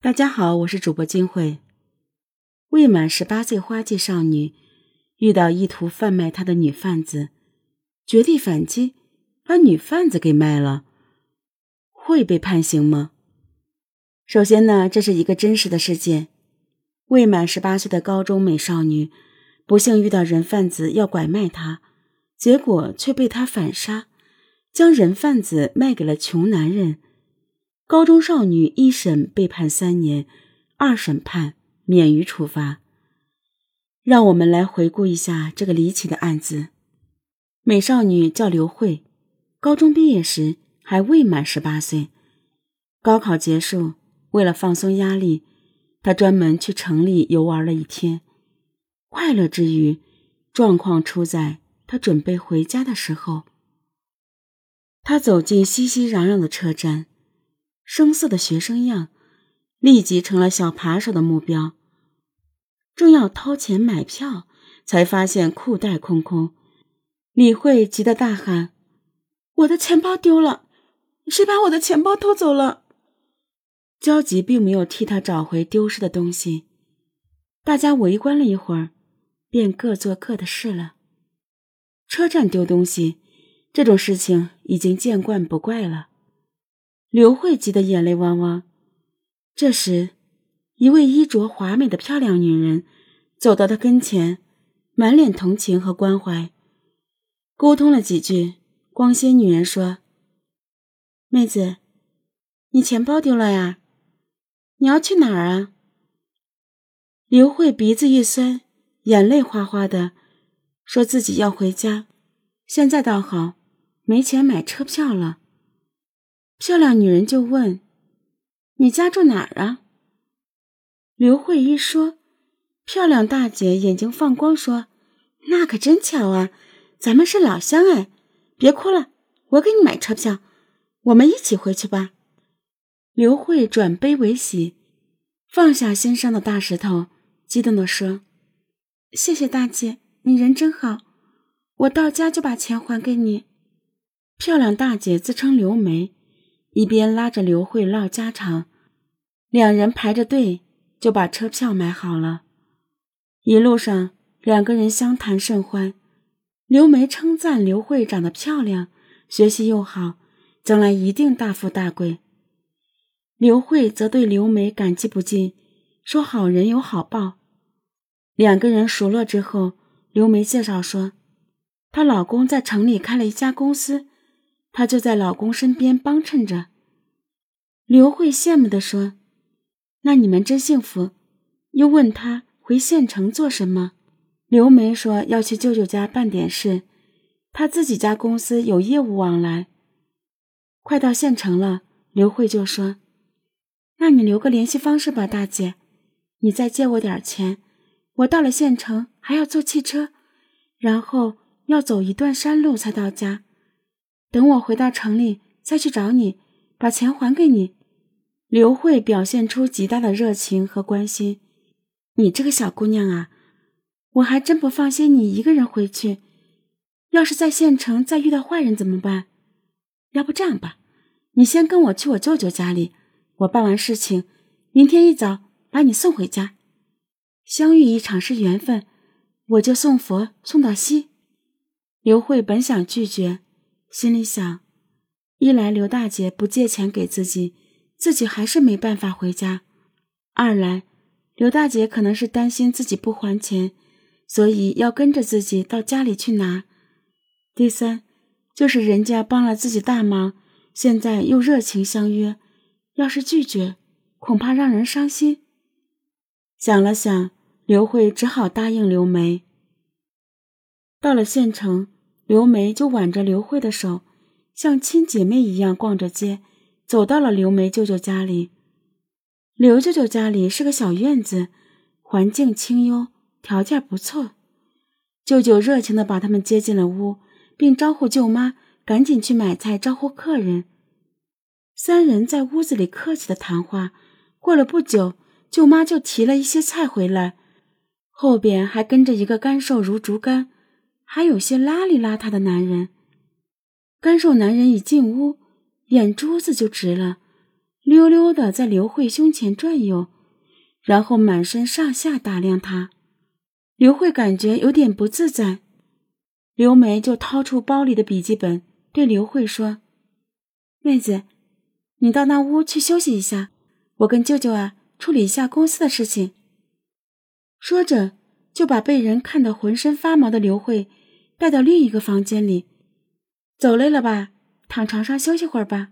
大家好，我是主播金慧。未满十八岁花季少女遇到意图贩卖她的女贩子，绝地反击，把女贩子给卖了，会被判刑吗？首先呢，这是一个真实的事件：未满十八岁的高中美少女不幸遇到人贩子要拐卖她，结果却被他反杀，将人贩子卖给了穷男人。高中少女一审被判三年，二审判免于处罚。让我们来回顾一下这个离奇的案子。美少女叫刘慧，高中毕业时还未满十八岁。高考结束，为了放松压力，她专门去城里游玩了一天。快乐之余，状况出在她准备回家的时候。她走进熙熙攘攘的车站。生涩的学生样，立即成了小扒手的目标。正要掏钱买票，才发现裤袋空空。李慧急得大喊：“我的钱包丢了！谁把我的钱包偷走了？”焦急并没有替他找回丢失的东西。大家围观了一会儿，便各做各的事了。车站丢东西这种事情已经见惯不怪了。刘慧急得眼泪汪汪。这时，一位衣着华美的漂亮女人走到她跟前，满脸同情和关怀。沟通了几句，光鲜女人说：“妹子，你钱包丢了呀？你要去哪儿啊？”刘慧鼻子一酸，眼泪哗哗的，说自己要回家。现在倒好，没钱买车票了。漂亮女人就问：“你家住哪儿啊？”刘慧一说，漂亮大姐眼睛放光，说：“那可真巧啊，咱们是老乡哎！别哭了，我给你买车票，我们一起回去吧。”刘慧转悲为喜，放下心上的大石头，激动地说：“谢谢大姐，你人真好，我到家就把钱还给你。”漂亮大姐自称刘梅。一边拉着刘慧唠家常，两人排着队就把车票买好了。一路上，两个人相谈甚欢。刘梅称赞刘慧长得漂亮，学习又好，将来一定大富大贵。刘慧则对刘梅感激不尽，说好人有好报。两个人熟络之后，刘梅介绍说，她老公在城里开了一家公司。她就在老公身边帮衬着。刘慧羡慕地说：“那你们真幸福。”又问她回县城做什么。刘梅说要去舅舅家办点事，她自己家公司有业务往来。快到县城了，刘慧就说：“那你留个联系方式吧，大姐，你再借我点钱。我到了县城还要坐汽车，然后要走一段山路才到家。”等我回到城里再去找你，把钱还给你。刘慧表现出极大的热情和关心。你这个小姑娘啊，我还真不放心你一个人回去。要是在县城再遇到坏人怎么办？要不这样吧，你先跟我去我舅舅家里，我办完事情，明天一早把你送回家。相遇一场是缘分，我就送佛送到西。刘慧本想拒绝。心里想：一来刘大姐不借钱给自己，自己还是没办法回家；二来刘大姐可能是担心自己不还钱，所以要跟着自己到家里去拿；第三，就是人家帮了自己大忙，现在又热情相约，要是拒绝，恐怕让人伤心。想了想，刘慧只好答应刘梅。到了县城。刘梅就挽着刘慧的手，像亲姐妹一样逛着街，走到了刘梅舅舅家里。刘舅舅家里是个小院子，环境清幽，条件不错。舅舅热情地把他们接进了屋，并招呼舅妈赶紧去买菜招呼客人。三人在屋子里客气的谈话，过了不久，舅妈就提了一些菜回来，后边还跟着一个干瘦如竹竿。还有些邋里邋遢的男人，干瘦男人一进屋，眼珠子就直了，溜溜的在刘慧胸前转悠，然后满身上下打量她。刘慧感觉有点不自在，刘梅就掏出包里的笔记本，对刘慧说：“妹子，你到那屋去休息一下，我跟舅舅啊处理一下公司的事情。”说着，就把被人看得浑身发毛的刘慧带到另一个房间里。走累了吧？躺床上休息会儿吧。